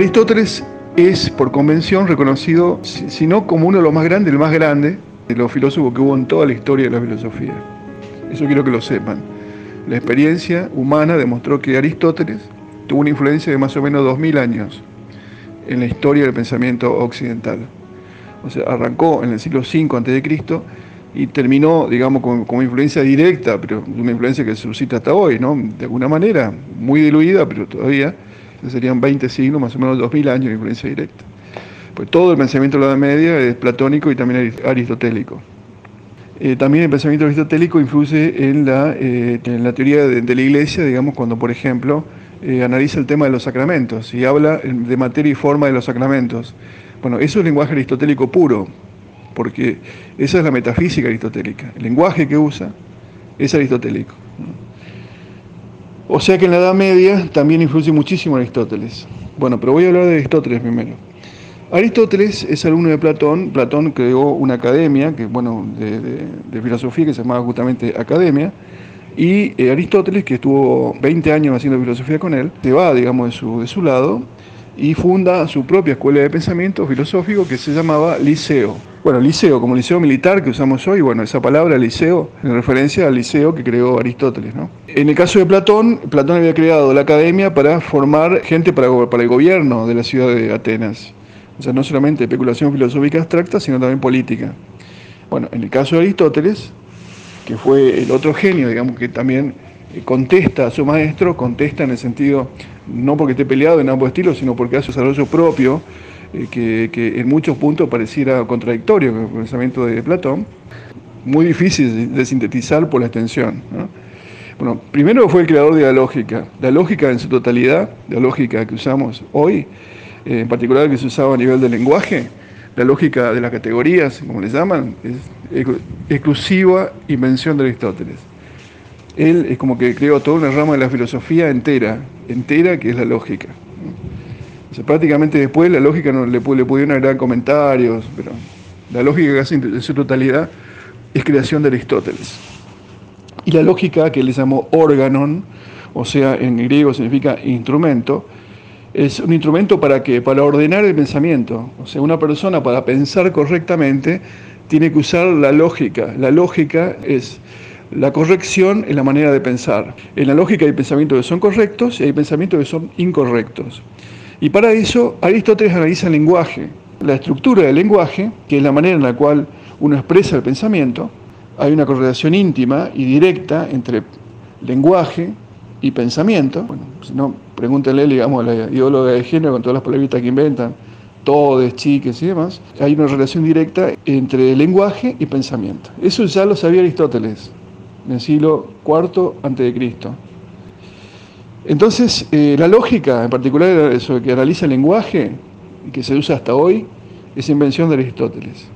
Aristóteles es por convención reconocido, si no como uno de los más grandes, el más grande de los filósofos que hubo en toda la historia de la filosofía. Eso quiero que lo sepan. La experiencia humana demostró que Aristóteles tuvo una influencia de más o menos 2000 años en la historia del pensamiento occidental. O sea, arrancó en el siglo V a.C. y terminó, digamos, con, con, influencia directa, pero una influencia que suscita hasta hoy, ¿no? De alguna manera, muy diluida, pero todavía serían 20 siglos, más o menos 2000 años de influencia directa. Pues todo el pensamiento de la Edad Media es platónico y también aristotélico. Eh, también el pensamiento aristotélico influye en la, eh, en la teoría de, la Iglesia, digamos, cuando, por ejemplo, eh, analiza el tema de los sacramentos y habla de materia y forma de los sacramentos. Bueno, eso es lenguaje aristotélico puro, porque esa es la metafísica aristotélica. El lenguaje que usa es aristotélico. O sea que en la Edad Media también influye muchísimo Aristóteles. Bueno, pero voy a hablar de Aristóteles primero. Aristóteles es alumno de Platón. Platón creó una academia, que, bueno, de, filosofía que se llamaba justamente Academia. Y eh, Aristóteles, que estuvo 20 años haciendo filosofía con él, se va, digamos, de su, de su lado y funda su propia escuela de pensamiento filosófico que se llamaba Liceo. Bueno, liceo, como liceo militar que usamos hoy, bueno, esa palabra liceo en referencia al liceo que creó Aristóteles. ¿no? En el caso de Platón, Platón había creado la academia para formar gente para, el gobierno de la ciudad de Atenas. O sea, no solamente especulación filosófica abstracta, sino también política. Bueno, en el caso de Aristóteles, que fue el otro genio, digamos, que también contesta a su maestro, contesta en el sentido, no porque esté peleado en ambos estilos, sino porque hace su desarrollo propio, eh, que, en muchos puntos pareciera contradictorio con el pensamiento de Platón, muy difícil de sintetizar por la extensión. Bueno, primero fue el creador de la lógica, la lógica en su totalidad, la lógica que usamos hoy, eh, en particular que se usaba a nivel del lenguaje, la lógica de las categorías, como les llaman, es exclusiva invención de Aristóteles. Él es como que creó toda una rama de la filosofía entera, entera que es la lógica prácticamente después la lógica no le, le pudieron agregar comentarios, pero la lógica casi en su totalidad es creación de Aristóteles. Y la lógica que él llamó organon, o sea, en griego significa instrumento, es un instrumento para qué? Para ordenar el pensamiento. O sea, una persona para pensar correctamente tiene que usar la lógica. La lógica es la corrección en la manera de pensar. En la lógica hay pensamientos que son correctos y hay pensamientos que son incorrectos. Y para eso Aristóteles analiza el lenguaje, la estructura del lenguaje, que es la manera en la cual uno expresa el pensamiento. Hay una correlación íntima y directa entre lenguaje y pensamiento. Bueno, si no, pregúntenle, digamos, a la ideóloga de género con todas las palabras que inventan, todes, chiques y demás. Hay una relación directa entre lenguaje y pensamiento. Eso ya lo sabía Aristóteles en el siglo IV a.C. Entonces, eh, la lógica, en particular eso que analiza el lenguaje, que se usa hasta hoy, es invención de Aristóteles.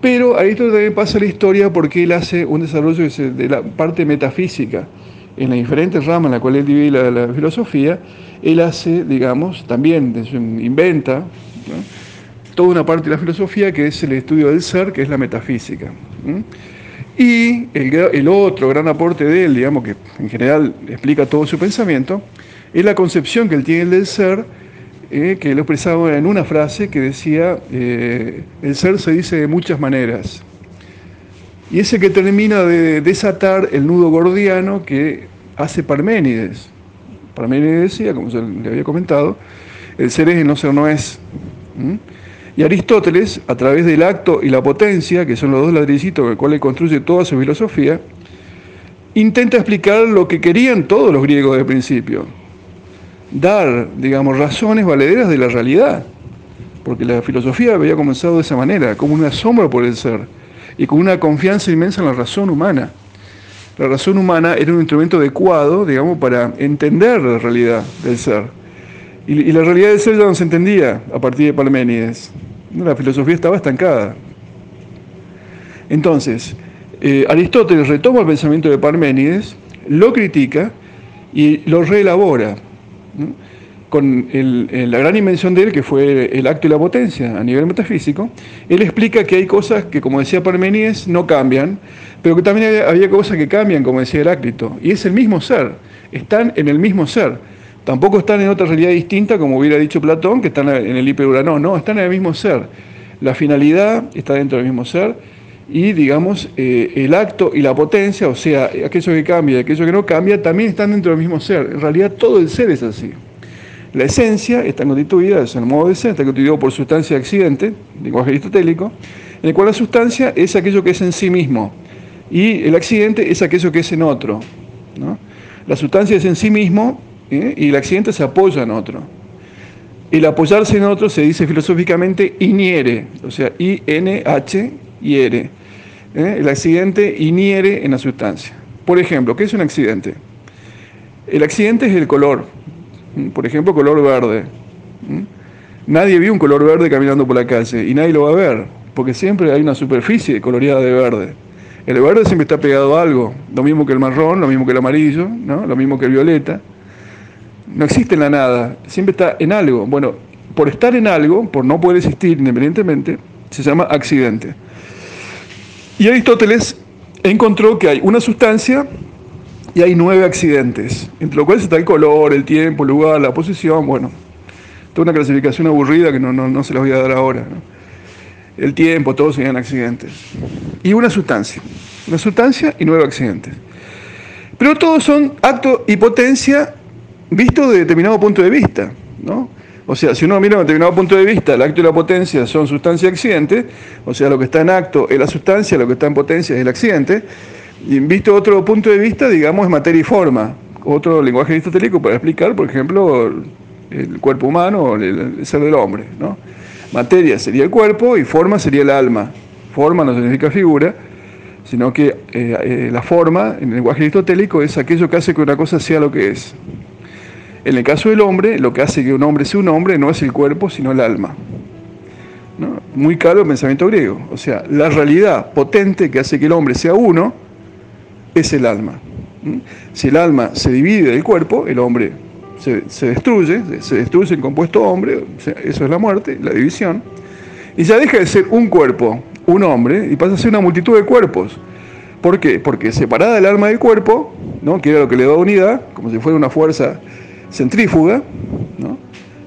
Pero Aristóteles también pasa la historia porque él hace un desarrollo de la parte metafísica. En las diferentes ramas en las cuales divide la, filosofía, él hace, digamos, también inventa toda una parte de la filosofía que es el estudio del ser, que es la metafísica. Y el, otro gran aporte de él, digamos que en general explica todo su pensamiento, es la concepción que él tiene del ser, eh, que lo expresaba en una frase que decía, eh, el ser se dice de muchas maneras. Y ese que termina de desatar el nudo gordiano que hace Parménides. Parménides decía, como se le había comentado, el ser es y no ser no es. Y Aristóteles, a través del acto y la potencia, que son los dos ladrillitos con los cuales construye toda su filosofía, intenta explicar lo que querían todos los griegos de principio, dar, digamos, razones valederas de la realidad, porque la filosofía había comenzado de esa manera, como un asombro por el ser y con una confianza inmensa en la razón humana. La razón humana era un instrumento adecuado, digamos, para entender la realidad del ser. Y, la realidad del ser ya no se entendía a partir de Parménides. La filosofía estaba estancada. Entonces, eh, Aristóteles retoma el pensamiento de Parménides, lo critica y lo reelabora. Con la gran invención de él, que fue el acto y la potencia a nivel metafísico, él explica que hay cosas que, como decía Parménides, no cambian, pero que también había cosas que cambian, como decía Heráclito, y es el mismo ser, están en el mismo ser Tampoco están en otra realidad distinta, como hubiera dicho Platón, que están en el hiperurano. No, están en el mismo ser. La finalidad está dentro del mismo ser y, digamos, eh, el acto y la potencia, o sea, aquello que cambia y aquello que no cambia, también están dentro del mismo ser. En realidad todo el ser es así. La esencia está constituida, es el modo de ser, está constituido por sustancia y accidente, lenguaje aristotélico, en el cual la sustancia es aquello que es en sí mismo y el accidente es aquello que es en otro. La sustancia es en sí mismo ¿eh? y el accidente se apoya en otro. El apoyarse en otro se dice filosóficamente iniere, o sea, I-N-H hiere. ¿eh? El accidente iniere en la sustancia. Por ejemplo, ¿qué es un accidente? El accidente es el color, por ejemplo, color verde. Nadie vio un color verde caminando por la calle y nadie lo va a ver, porque siempre hay una superficie coloreada de verde. El verde siempre está pegado a algo, lo mismo que el marrón, lo mismo que el amarillo, ¿no? lo mismo que el violeta. No existe en la nada, siempre está en algo. Bueno, por estar en algo, por no poder existir independientemente, se llama accidente. Y Aristóteles encontró que hay una sustancia y hay nueve accidentes, entre los cuales está el color, el tiempo, el lugar, la posición, bueno, toda una clasificación aburrida que no, no, se las voy a dar ahora. El tiempo, todos serían accidentes. Y una sustancia una sustancia y nueve accidentes. Pero todos son acto y potencia visto de determinado punto de vista, ¿no? O sea, si uno mira de determinado punto de vista, el acto y la potencia son sustancia y accidente, o sea, lo que está en acto es la sustancia, lo que está en potencia es el accidente, y visto otro punto de vista, digamos, es materia y forma. Otro lenguaje aristotélico para explicar, por ejemplo, el cuerpo humano o el, ser del hombre, ¿no? Materia sería el cuerpo y forma sería el alma. Forma no significa figura, sino que eh, eh, la forma, en el lenguaje aristotélico, es aquello que hace que una cosa sea lo que es. En el caso del hombre, lo que hace que un hombre sea un hombre no es el cuerpo, sino el alma. Muy caro el pensamiento griego. O sea, la realidad potente que hace que el hombre sea uno es el alma. Si el alma se divide del cuerpo, el hombre se, destruye, se destruye el compuesto hombre, eso es la muerte, la división, y ya deja de ser un cuerpo, un hombre y pasa a ser una multitud de cuerpos. ¿Por qué? Porque separada el alma del cuerpo, ¿no? que era lo que le da unidad, como si fuera una fuerza centrífuga,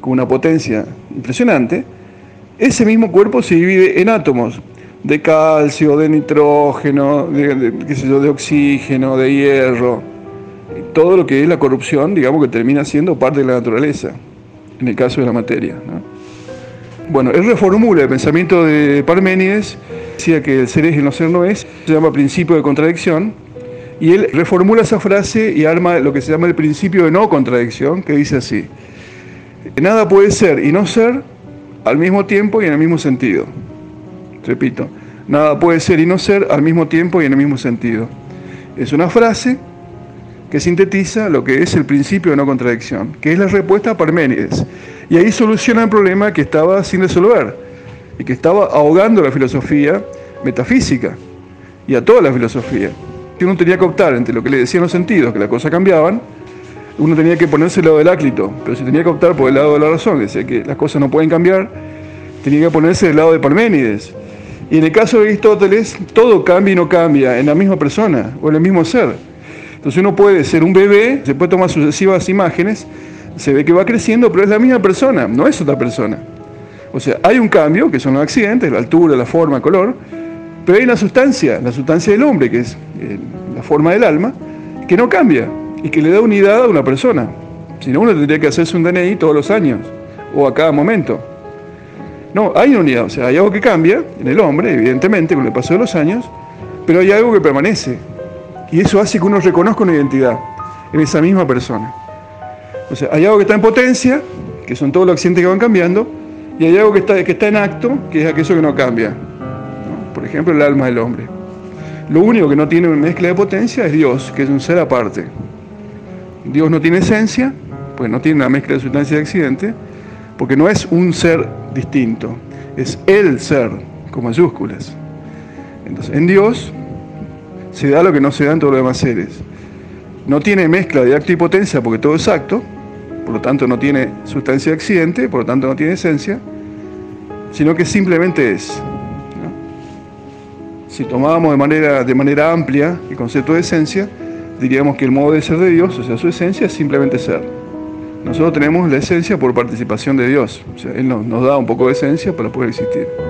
con una potencia impresionante, ese mismo cuerpo se divide en átomos de calcio, de nitrógeno, de, de oxígeno, de hierro, todo lo que es la corrupción, digamos que termina siendo parte de la naturaleza, en el caso de la materia. Bueno, él reformula el pensamiento de Parménides, decía que el ser es y no ser no es, se llama principio de contradicción, y él reformula esa frase y arma lo que se llama el principio de no contradicción, que dice así, nada puede ser y no ser al mismo tiempo y en el mismo sentido. Repito, nada puede ser y no ser al mismo tiempo y en el mismo sentido. Es una frase que sintetiza lo que es el principio de no contradicción, que es la respuesta a Parménides. Y ahí soluciona el problema que estaba sin resolver y que estaba ahogando la filosofía metafísica y a toda la filosofía. Que uno tenía que optar entre lo que le decían los sentidos, que las cosas cambiaban, uno tenía que ponerse el lado del áclito, pero si tenía que optar por el lado de la razón, decía que las cosas no pueden cambiar, tenía que ponerse del lado de Parménides. Y en el caso de Aristóteles, todo cambia y no cambia en la misma persona o en el mismo ser. Entonces uno puede ser un bebé, se puede tomar sucesivas imágenes, se ve que va creciendo, pero es la misma persona, no es otra persona. O sea, hay un cambio, que son los accidentes, la altura, la forma, el color, pero hay una sustancia, la sustancia del hombre, que es eh, la forma del alma, que no cambia y que le da unidad a una persona. Si no, uno tendría que hacerse un DNI todos los años o a cada momento. No, hay una unidad, o sea, hay algo que cambia en el hombre, evidentemente, con el paso de los años, pero hay algo que permanece, y eso hace que uno reconozca una identidad en esa misma persona. O sea, hay algo que está en potencia, que son todos los accidentes que van cambiando, y hay algo que está, que está en acto, que es aquello que no cambia. Por ejemplo, el alma del hombre. Lo único que no tiene mezcla de potencia es Dios, que es un ser aparte. Dios no tiene esencia, pues no tiene una mezcla de sustancia y accidente, porque no es un ser distinto, es el ser, con mayúsculas. Entonces, en Dios se da lo que no se da en todos los demás seres. No tiene mezcla de acto y potencia porque todo es acto, por lo tanto no tiene sustancia de accidente, por lo tanto no tiene esencia, sino que simplemente es. Si tomábamos de manera, de manera amplia el concepto de esencia, diríamos que el modo de ser de Dios, o sea, su esencia, es simplemente ser. Nosotros tenemos la esencia por participación de Dios. O sea, Él nos, nos da un poco de esencia para poder existir.